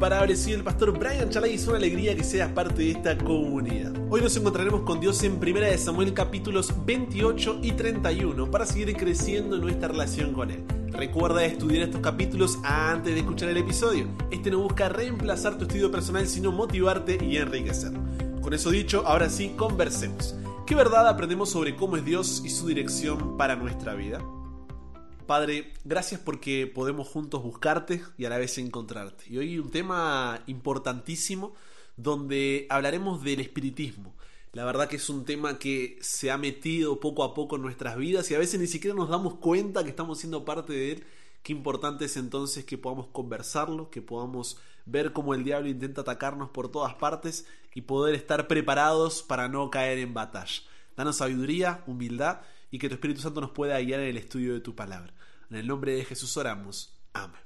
imparable, soy el pastor Brian Chalai y es una alegría que seas parte de esta comunidad. Hoy nos encontraremos con Dios en 1 de Samuel capítulos 28 y 31 para seguir creciendo en nuestra relación con Él. Recuerda estudiar estos capítulos antes de escuchar el episodio. Este no busca reemplazar tu estudio personal, sino motivarte y enriquecer. Con eso dicho, ahora sí, conversemos. ¿Qué verdad aprendemos sobre cómo es Dios y su dirección para nuestra vida? Padre, gracias porque podemos juntos buscarte y a la vez encontrarte. Y hoy un tema importantísimo donde hablaremos del espiritismo. La verdad que es un tema que se ha metido poco a poco en nuestras vidas y a veces ni siquiera nos damos cuenta que estamos siendo parte de él. Qué importante es entonces que podamos conversarlo, que podamos ver cómo el diablo intenta atacarnos por todas partes y poder estar preparados para no caer en batalla. Danos sabiduría, humildad y que tu Espíritu Santo nos pueda guiar en el estudio de tu palabra. En el nombre de Jesús oramos. Amén.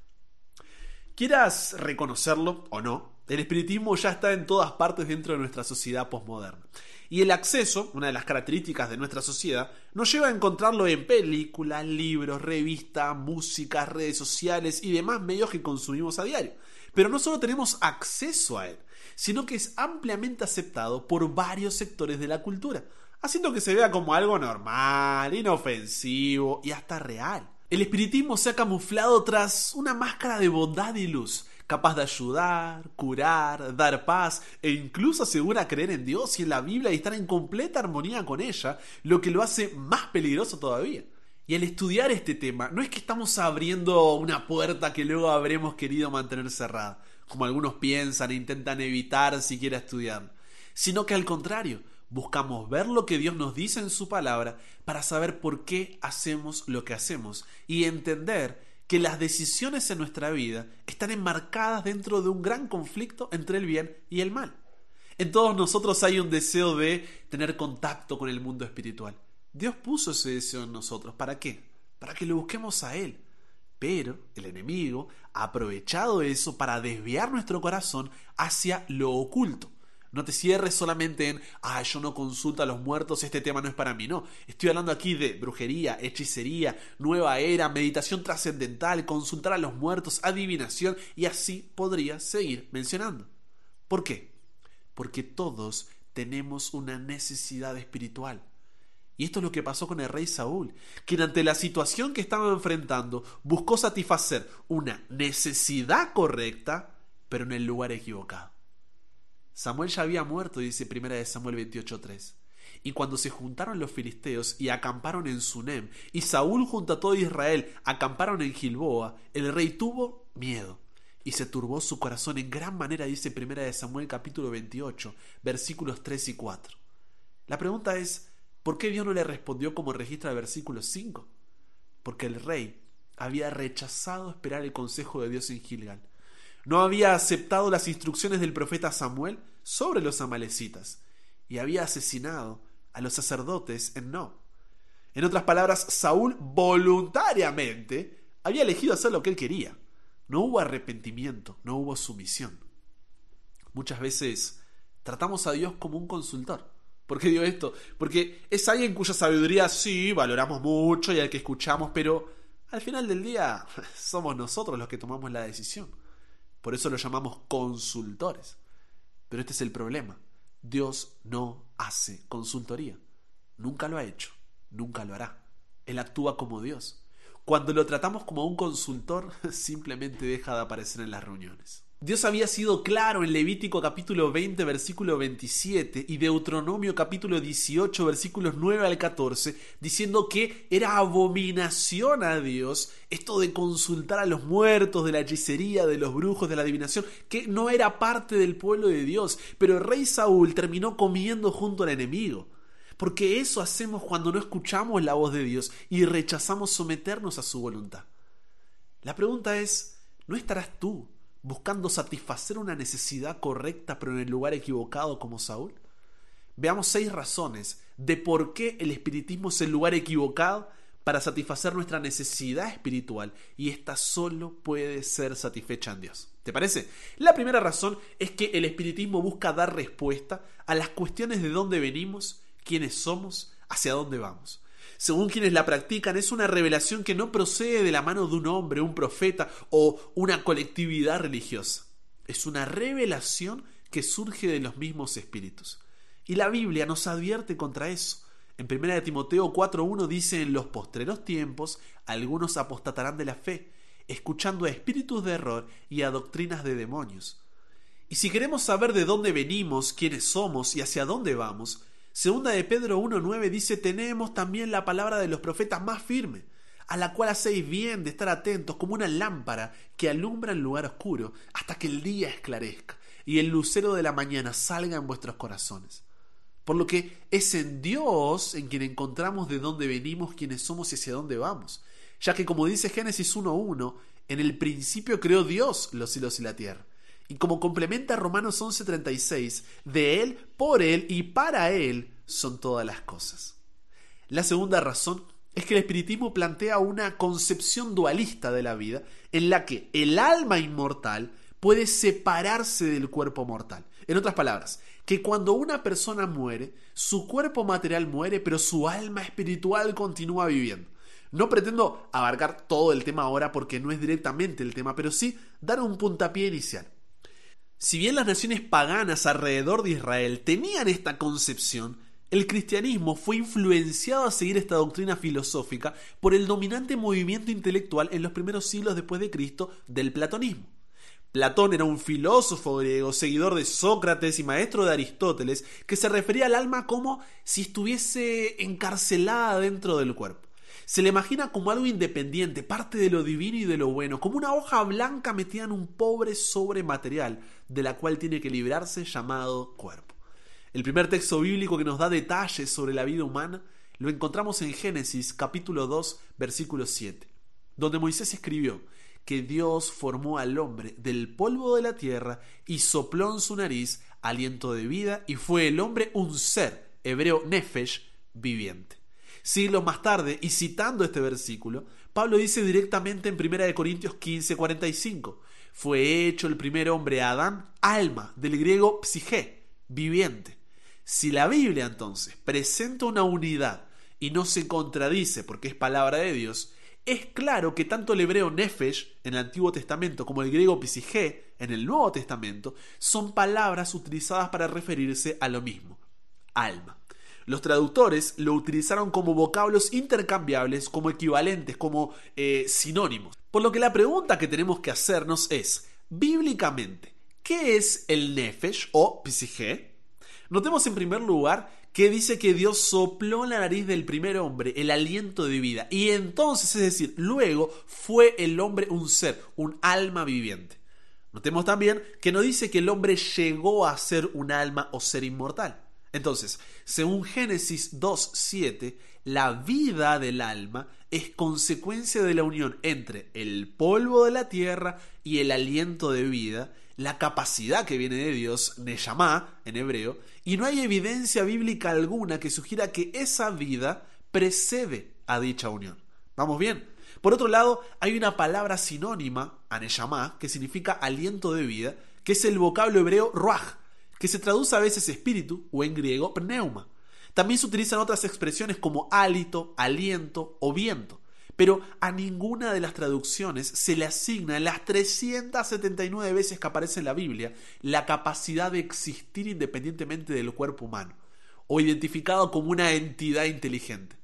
Quieras reconocerlo o no, el espiritismo ya está en todas partes dentro de nuestra sociedad postmoderna. Y el acceso, una de las características de nuestra sociedad, nos lleva a encontrarlo en películas, libros, revistas, música, redes sociales y demás medios que consumimos a diario. Pero no solo tenemos acceso a él, sino que es ampliamente aceptado por varios sectores de la cultura, haciendo que se vea como algo normal, inofensivo y hasta real. El espiritismo se ha camuflado tras una máscara de bondad y luz, capaz de ayudar, curar, dar paz e incluso asegura creer en Dios y en la Biblia y estar en completa armonía con ella, lo que lo hace más peligroso todavía. Y al estudiar este tema, no es que estamos abriendo una puerta que luego habremos querido mantener cerrada, como algunos piensan e intentan evitar siquiera estudiar, sino que al contrario, buscamos ver lo que Dios nos dice en su palabra para saber por qué hacemos lo que hacemos y entender que las decisiones en nuestra vida están enmarcadas dentro de un gran conflicto entre el bien y el mal. En todos nosotros hay un deseo de tener contacto con el mundo espiritual. Dios puso ese deseo en nosotros. ¿Para qué? Para que lo busquemos a Él. Pero el enemigo ha aprovechado eso para desviar nuestro corazón hacia lo oculto. No te cierres solamente en, ah, yo no consulto a los muertos, este tema no es para mí. No, estoy hablando aquí de brujería, hechicería, nueva era, meditación trascendental, consultar a los muertos, adivinación, y así podría seguir mencionando. ¿Por qué? Porque todos tenemos una necesidad espiritual. Y esto es lo que pasó con el rey Saúl, quien ante la situación que estaba enfrentando buscó satisfacer una necesidad correcta, pero en el lugar equivocado. Samuel ya había muerto, dice 1 Samuel 28.3. Y cuando se juntaron los filisteos y acamparon en Sunem, y Saúl junto a todo Israel acamparon en Gilboa, el rey tuvo miedo. Y se turbó su corazón en gran manera, dice 1 Samuel capítulo 28, versículos 3 y 4. La pregunta es, ¿por qué Dios no le respondió como registra el versículo 5? Porque el rey había rechazado esperar el consejo de Dios en Gilgal no había aceptado las instrucciones del profeta Samuel sobre los amalecitas y había asesinado a los sacerdotes en No. En otras palabras, Saúl voluntariamente había elegido hacer lo que él quería. No hubo arrepentimiento, no hubo sumisión. Muchas veces tratamos a Dios como un consultor. ¿Por qué digo esto? Porque es alguien cuya sabiduría sí valoramos mucho y al que escuchamos, pero al final del día somos nosotros los que tomamos la decisión. Por eso lo llamamos consultores. Pero este es el problema. Dios no hace consultoría. Nunca lo ha hecho. Nunca lo hará. Él actúa como Dios. Cuando lo tratamos como un consultor, simplemente deja de aparecer en las reuniones. Dios había sido claro en Levítico capítulo 20 versículo 27 y Deuteronomio capítulo 18 versículos 9 al 14 diciendo que era abominación a Dios esto de consultar a los muertos, de la hechicería, de los brujos, de la adivinación, que no era parte del pueblo de Dios, pero el rey Saúl terminó comiendo junto al enemigo. Porque eso hacemos cuando no escuchamos la voz de Dios y rechazamos someternos a su voluntad. La pregunta es, ¿no estarás tú buscando satisfacer una necesidad correcta pero en el lugar equivocado como Saúl? Veamos seis razones de por qué el espiritismo es el lugar equivocado para satisfacer nuestra necesidad espiritual y esta solo puede ser satisfecha en Dios. ¿Te parece? La primera razón es que el espiritismo busca dar respuesta a las cuestiones de dónde venimos, quiénes somos, hacia dónde vamos según quienes la practican, es una revelación que no procede de la mano de un hombre, un profeta o una colectividad religiosa. es una revelación que surge de los mismos espíritus. Y la Biblia nos advierte contra eso. En 1 Timoteo 4.1 dice, en los postreros tiempos algunos apostatarán de la fe, escuchando a espíritus de error y a doctrinas de demonios. Y si queremos saber de dónde venimos, quiénes somos y hacia dónde vamos, segunda de Pedro 1.9 dice, tenemos también la palabra de los profetas más firme, a la cual hacéis bien de estar atentos como una lámpara que alumbra en lugar oscuro, hasta que el día esclarezca y el lucero de la mañana salga en vuestros corazones. Por lo que es en Dios en quien encontramos de dónde venimos, quiénes somos y hacia dónde vamos. Ya que como dice Génesis 1.1, en el principio creó Dios los cielos y la tierra. Y como complementa Romanos 11:36, de Él, por Él y para Él son todas las cosas. La segunda razón es que el espiritismo plantea una concepción dualista de la vida en la que el alma inmortal puede separarse del cuerpo mortal. En otras palabras, que cuando una persona muere, su cuerpo material muere, pero su alma espiritual continúa viviendo. No pretendo abarcar todo el tema ahora porque no es directamente el tema, pero sí dar un puntapié inicial. Si bien las naciones paganas alrededor de Israel tenían esta concepción, el cristianismo fue influenciado a seguir esta doctrina filosófica por el dominante movimiento intelectual en los primeros siglos después de Cristo del platonismo. Platón era un filósofo griego, seguidor de Sócrates y maestro de Aristóteles, que se refería al alma como si estuviese encarcelada dentro del cuerpo. Se le imagina como algo independiente, parte de lo divino y de lo bueno, como una hoja blanca metida en un pobre sobre material, de la cual tiene que librarse llamado cuerpo. El primer texto bíblico que nos da detalles sobre la vida humana lo encontramos en Génesis capítulo 2 versículo 7, donde Moisés escribió, que Dios formó al hombre del polvo de la tierra y sopló en su nariz aliento de vida y fue el hombre un ser, hebreo nefesh, viviente. Siglos más tarde, y citando este versículo, Pablo dice directamente en 1 Corintios 15, 45, fue hecho el primer hombre Adán, alma, del griego psige, viviente. Si la Biblia entonces presenta una unidad y no se contradice porque es palabra de Dios, es claro que tanto el hebreo nefesh en el Antiguo Testamento como el griego psige en el Nuevo Testamento son palabras utilizadas para referirse a lo mismo, alma. Los traductores lo utilizaron como vocablos intercambiables, como equivalentes, como eh, sinónimos. Por lo que la pregunta que tenemos que hacernos es, bíblicamente, ¿qué es el nefesh o psige? Notemos en primer lugar que dice que Dios sopló en la nariz del primer hombre el aliento de vida. Y entonces, es decir, luego fue el hombre un ser, un alma viviente. Notemos también que no dice que el hombre llegó a ser un alma o ser inmortal. Entonces, según Génesis 2.7, la vida del alma es consecuencia de la unión entre el polvo de la tierra y el aliento de vida, la capacidad que viene de Dios, Neyamá en hebreo, y no hay evidencia bíblica alguna que sugiera que esa vida precede a dicha unión. ¿Vamos bien? Por otro lado, hay una palabra sinónima a Neyamá que significa aliento de vida, que es el vocablo hebreo ruach, que se traduce a veces espíritu o en griego pneuma. También se utilizan otras expresiones como hálito, aliento o viento pero a ninguna de las traducciones se le asigna en las 379 veces que aparece en la Biblia la capacidad de existir independientemente del cuerpo humano, o identificado como una entidad inteligente.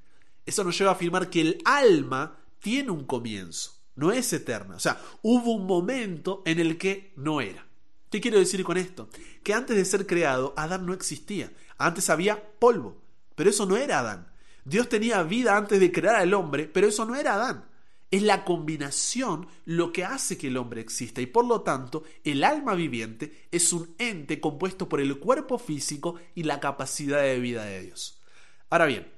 Eso nos lleva a afirmar que el alma tiene un comienzo, no es eterna. O sea, hubo un momento en el que no era. ¿Qué quiero decir con esto? Que antes de ser creado, Adán no existía. Antes había polvo, pero eso no era Adán. Dios tenía vida antes de crear al hombre, pero eso no era Adán. Es la combinación lo que hace que el hombre exista y por lo tanto el alma viviente es un ente compuesto por el cuerpo físico y la capacidad de vida de Dios. Ahora bien,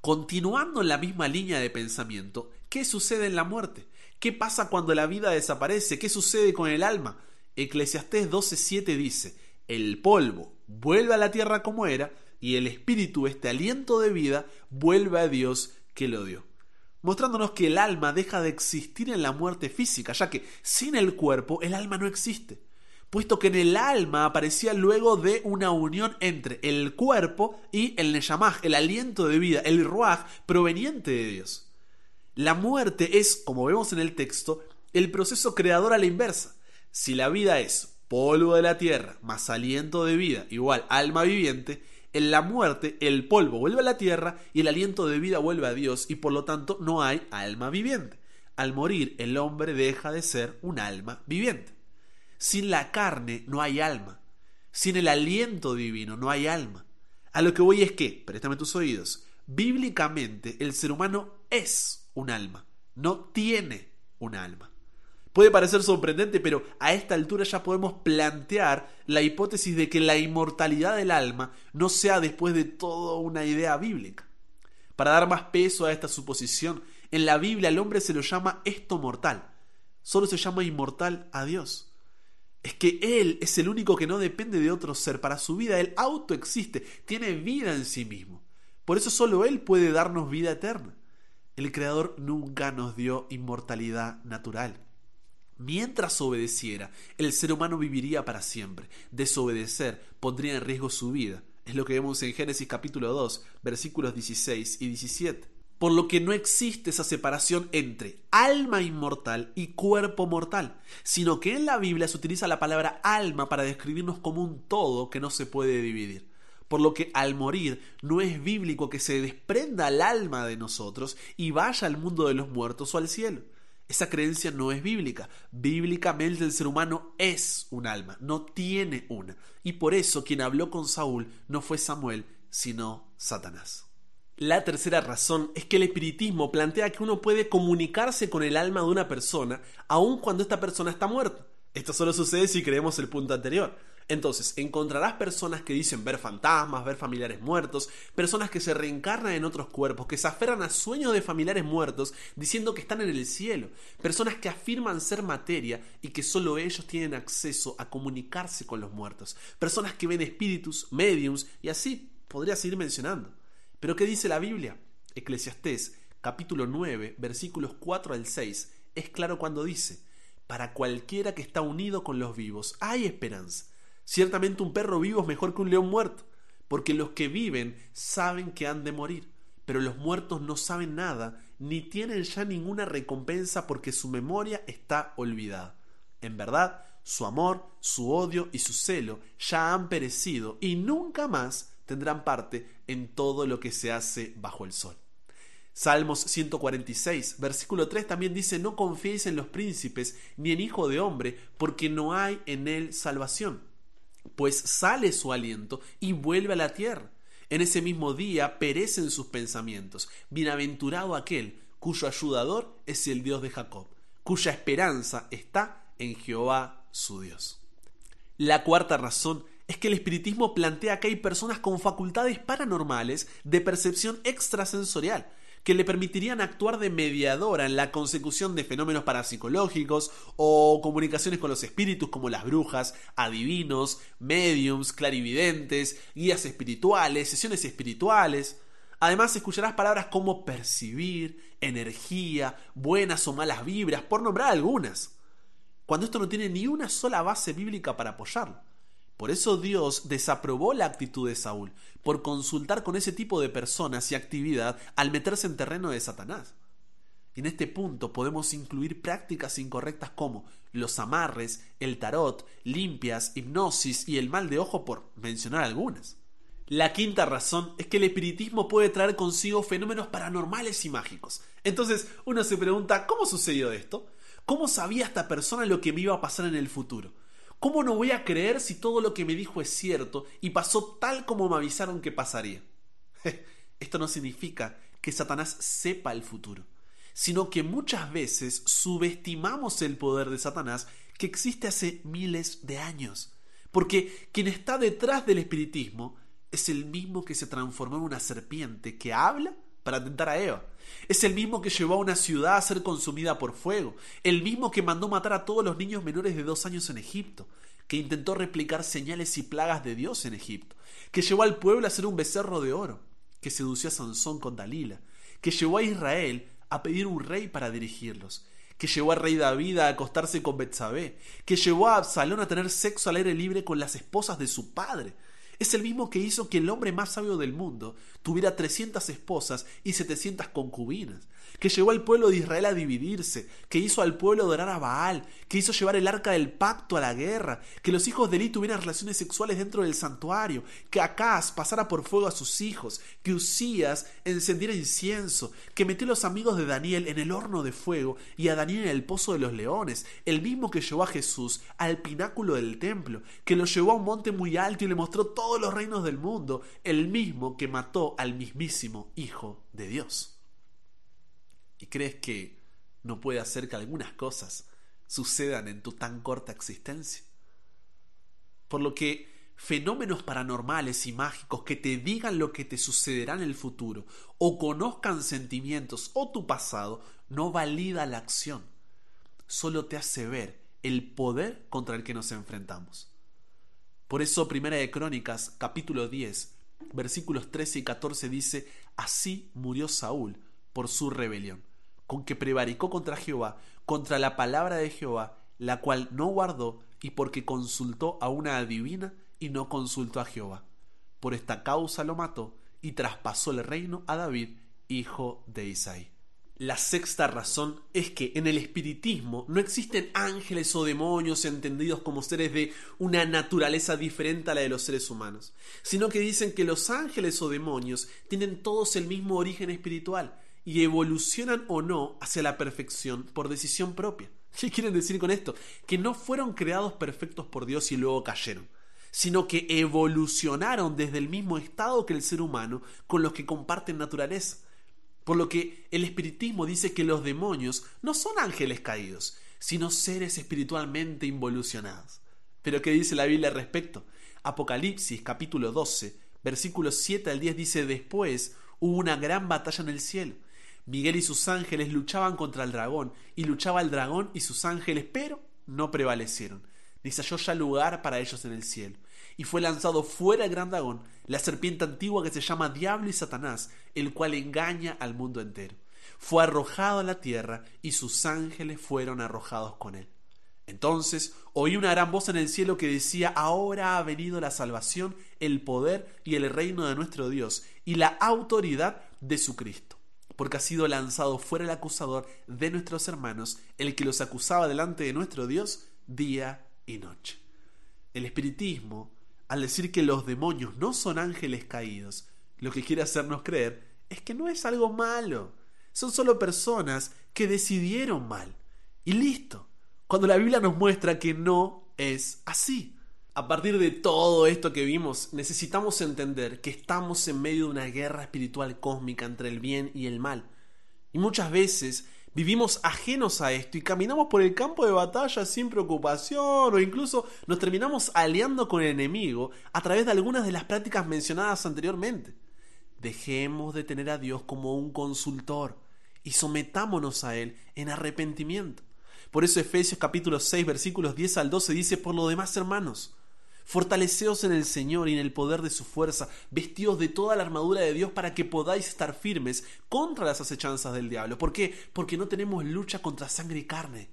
continuando en la misma línea de pensamiento, ¿qué sucede en la muerte? ¿Qué pasa cuando la vida desaparece? ¿Qué sucede con el alma? Eclesiastés 12:7 dice, el polvo vuelve a la tierra como era y el espíritu, este aliento de vida, vuelve a Dios que lo dio. Mostrándonos que el alma deja de existir en la muerte física, ya que sin el cuerpo el alma no existe, puesto que en el alma aparecía luego de una unión entre el cuerpo y el neyamaj, el aliento de vida, el ruaj proveniente de Dios. La muerte es, como vemos en el texto, el proceso creador a la inversa. Si la vida es polvo de la tierra más aliento de vida igual alma viviente, en la muerte el polvo vuelve a la tierra y el aliento de vida vuelve a Dios y por lo tanto no hay alma viviente. Al morir el hombre deja de ser un alma viviente. Sin la carne no hay alma. Sin el aliento divino no hay alma. A lo que voy es que, préstame tus oídos, bíblicamente el ser humano es un alma, no tiene un alma. Puede parecer sorprendente, pero a esta altura ya podemos plantear la hipótesis de que la inmortalidad del alma no sea después de todo una idea bíblica. Para dar más peso a esta suposición, en la Biblia al hombre se lo llama esto mortal. Solo se llama inmortal a Dios. Es que Él es el único que no depende de otro ser. Para su vida Él autoexiste, tiene vida en sí mismo. Por eso solo Él puede darnos vida eterna. El Creador nunca nos dio inmortalidad natural. Mientras obedeciera, el ser humano viviría para siempre. Desobedecer pondría en riesgo su vida. Es lo que vemos en Génesis capítulo 2, versículos 16 y 17. Por lo que no existe esa separación entre alma inmortal y cuerpo mortal, sino que en la Biblia se utiliza la palabra alma para describirnos como un todo que no se puede dividir. Por lo que al morir no es bíblico que se desprenda el alma de nosotros y vaya al mundo de los muertos o al cielo. Esa creencia no es bíblica. Bíblicamente el ser humano es un alma, no tiene una. Y por eso quien habló con Saúl no fue Samuel, sino Satanás. La tercera razón es que el espiritismo plantea que uno puede comunicarse con el alma de una persona aun cuando esta persona está muerta. Esto solo sucede si creemos el punto anterior. Entonces, encontrarás personas que dicen ver fantasmas, ver familiares muertos, personas que se reencarnan en otros cuerpos, que se aferran a sueños de familiares muertos diciendo que están en el cielo, personas que afirman ser materia y que solo ellos tienen acceso a comunicarse con los muertos, personas que ven espíritus, mediums y así podría seguir mencionando. Pero ¿qué dice la Biblia? Eclesiastés capítulo 9 versículos 4 al 6 es claro cuando dice, para cualquiera que está unido con los vivos hay esperanza Ciertamente un perro vivo es mejor que un león muerto, porque los que viven saben que han de morir, pero los muertos no saben nada, ni tienen ya ninguna recompensa porque su memoria está olvidada. En verdad, su amor, su odio y su celo ya han perecido y nunca más tendrán parte en todo lo que se hace bajo el sol. Salmos 146, versículo 3 también dice, no confiéis en los príncipes ni en hijo de hombre, porque no hay en él salvación pues sale su aliento y vuelve a la tierra. En ese mismo día perecen sus pensamientos. Bienaventurado aquel cuyo ayudador es el Dios de Jacob, cuya esperanza está en Jehová su Dios. La cuarta razón es que el espiritismo plantea que hay personas con facultades paranormales de percepción extrasensorial, que le permitirían actuar de mediadora en la consecución de fenómenos parapsicológicos o comunicaciones con los espíritus como las brujas, adivinos, mediums, clarividentes, guías espirituales, sesiones espirituales. Además escucharás palabras como percibir, energía, buenas o malas vibras, por nombrar algunas, cuando esto no tiene ni una sola base bíblica para apoyarlo. Por eso Dios desaprobó la actitud de Saúl, por consultar con ese tipo de personas y actividad al meterse en terreno de Satanás. En este punto podemos incluir prácticas incorrectas como los amarres, el tarot, limpias, hipnosis y el mal de ojo por mencionar algunas. La quinta razón es que el espiritismo puede traer consigo fenómenos paranormales y mágicos. Entonces uno se pregunta, ¿cómo sucedió esto? ¿Cómo sabía esta persona lo que me iba a pasar en el futuro? ¿Cómo no voy a creer si todo lo que me dijo es cierto y pasó tal como me avisaron que pasaría? Esto no significa que Satanás sepa el futuro, sino que muchas veces subestimamos el poder de Satanás que existe hace miles de años. Porque quien está detrás del espiritismo es el mismo que se transformó en una serpiente que habla para tentar a Eva. Es el mismo que llevó a una ciudad a ser consumida por fuego, el mismo que mandó matar a todos los niños menores de dos años en Egipto, que intentó replicar señales y plagas de Dios en Egipto, que llevó al pueblo a ser un becerro de oro, que sedució a Sansón con Dalila, que llevó a Israel a pedir un rey para dirigirlos, que llevó al rey David a acostarse con Betsabé, que llevó a Absalón a tener sexo al aire libre con las esposas de su padre, es el mismo que hizo que el hombre más sabio del mundo tuviera 300 esposas y 700 concubinas, que llevó al pueblo de Israel a dividirse, que hizo al pueblo adorar a Baal, que hizo llevar el arca del pacto a la guerra, que los hijos de Eli tuvieran relaciones sexuales dentro del santuario, que Acaz pasara por fuego a sus hijos, que Usías encendiera incienso, que metió a los amigos de Daniel en el horno de fuego y a Daniel en el pozo de los leones, el mismo que llevó a Jesús al pináculo del templo, que lo llevó a un monte muy alto y le mostró todos los reinos del mundo, el mismo que mató al mismísimo Hijo de Dios. ¿Y crees que no puede hacer que algunas cosas sucedan en tu tan corta existencia? Por lo que fenómenos paranormales y mágicos que te digan lo que te sucederá en el futuro, o conozcan sentimientos o tu pasado, no valida la acción. Solo te hace ver el poder contra el que nos enfrentamos. Por eso Primera de Crónicas, capítulo 10, versículos 13 y 14 dice, Así murió Saúl por su rebelión, con que prevaricó contra Jehová, contra la palabra de Jehová, la cual no guardó, y porque consultó a una adivina y no consultó a Jehová. Por esta causa lo mató y traspasó el reino a David, hijo de Isaí. La sexta razón es que en el espiritismo no existen ángeles o demonios entendidos como seres de una naturaleza diferente a la de los seres humanos, sino que dicen que los ángeles o demonios tienen todos el mismo origen espiritual y evolucionan o no hacia la perfección por decisión propia. ¿Qué quieren decir con esto? Que no fueron creados perfectos por Dios y luego cayeron, sino que evolucionaron desde el mismo estado que el ser humano con los que comparten naturaleza por lo que el espiritismo dice que los demonios no son ángeles caídos, sino seres espiritualmente involucionados. Pero ¿qué dice la Biblia al respecto? Apocalipsis capítulo 12, versículos 7 al 10 dice, después hubo una gran batalla en el cielo. Miguel y sus ángeles luchaban contra el dragón, y luchaba el dragón y sus ángeles, pero no prevalecieron, ni se halló ya lugar para ellos en el cielo y fue lanzado fuera el gran dragón, la serpiente antigua que se llama Diablo y Satanás, el cual engaña al mundo entero. Fue arrojado a la tierra y sus ángeles fueron arrojados con él. Entonces oí una gran voz en el cielo que decía, ahora ha venido la salvación, el poder y el reino de nuestro Dios y la autoridad de su Cristo, porque ha sido lanzado fuera el acusador de nuestros hermanos, el que los acusaba delante de nuestro Dios día y noche. El espiritismo al decir que los demonios no son ángeles caídos, lo que quiere hacernos creer es que no es algo malo. Son solo personas que decidieron mal. Y listo. Cuando la Biblia nos muestra que no es así. A partir de todo esto que vimos, necesitamos entender que estamos en medio de una guerra espiritual cósmica entre el bien y el mal. Y muchas veces Vivimos ajenos a esto y caminamos por el campo de batalla sin preocupación o incluso nos terminamos aliando con el enemigo a través de algunas de las prácticas mencionadas anteriormente. Dejemos de tener a Dios como un consultor y sometámonos a Él en arrepentimiento. Por eso Efesios capítulo 6 versículos 10 al 12 dice, por lo demás hermanos, Fortaleceos en el Señor y en el poder de su fuerza, vestidos de toda la armadura de Dios para que podáis estar firmes contra las acechanzas del diablo. ¿Por qué? Porque no tenemos lucha contra sangre y carne,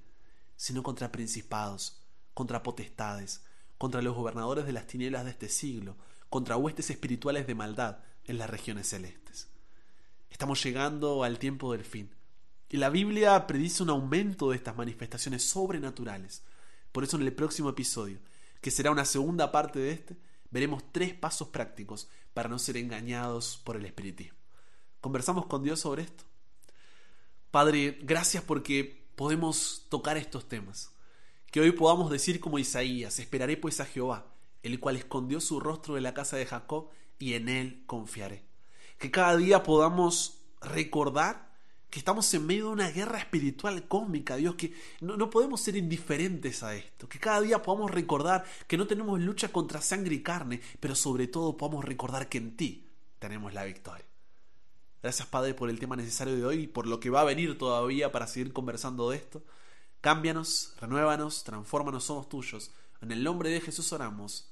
sino contra principados, contra potestades, contra los gobernadores de las tinieblas de este siglo, contra huestes espirituales de maldad en las regiones celestes. Estamos llegando al tiempo del fin. Y la Biblia predice un aumento de estas manifestaciones sobrenaturales. Por eso en el próximo episodio que será una segunda parte de este, veremos tres pasos prácticos para no ser engañados por el espiritismo. ¿Conversamos con Dios sobre esto? Padre, gracias porque podemos tocar estos temas. Que hoy podamos decir como Isaías, esperaré pues a Jehová, el cual escondió su rostro de la casa de Jacob, y en él confiaré. Que cada día podamos recordar que estamos en medio de una guerra espiritual cósmica, Dios, que no, podemos ser indiferentes a esto, que cada día podamos recordar que no tenemos lucha contra sangre y carne, pero sobre todo podamos recordar que en ti tenemos la victoria. Gracias Padre por el tema necesario de hoy y por lo que va a venir todavía para seguir conversando de esto. Cámbianos, renuévanos, transfórmanos, somos tuyos. En el nombre de Jesús oramos.